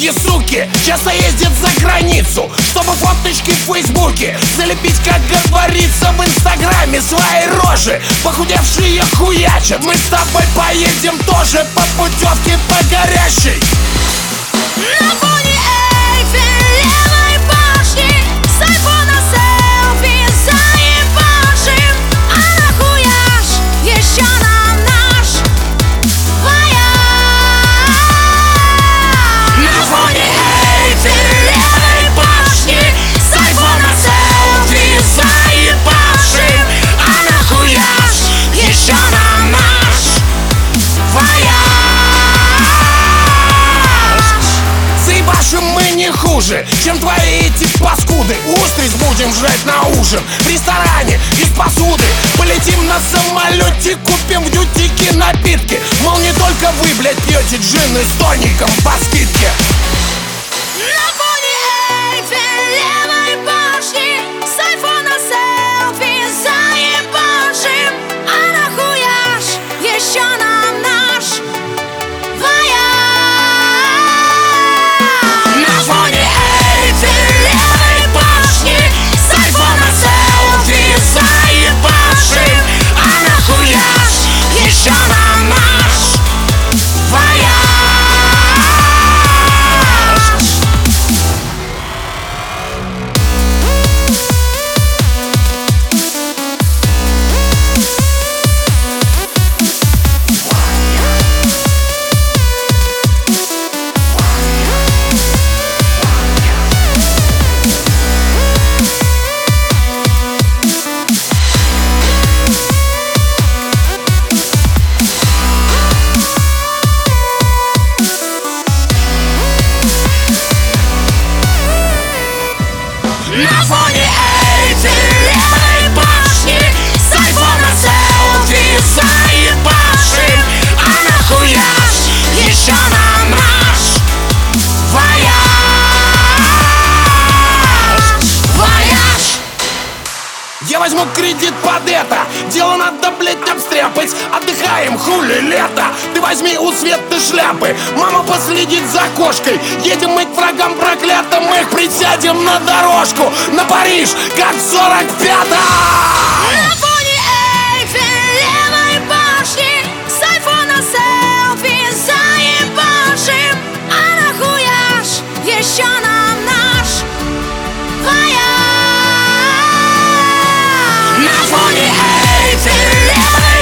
Многие суки часто ездят за границу Чтобы фоточки в фейсбуке Залепить, как говорится, в инстаграме Свои рожи, похудевшие хуячат. Мы с тобой поедем тоже по путевке по горящей хуже, чем твои эти паскуды. Устриц будем жрать на ужин В ресторане из посуды. Полетим на самолете, купим в дютике напитки. Мол, не только вы, блядь, пьете джины с тоником по скидке ну кредит под это. Дело надо, блядь, обстряпать. Отдыхаем, хули лето. Ты возьми у Светы шляпы. Мама последит за кошкой. Едем мы к врагам проклятым. Мы их присядем на дорожку. На Париж, как 45-м а еще нам наш. Твоя My for the hateful life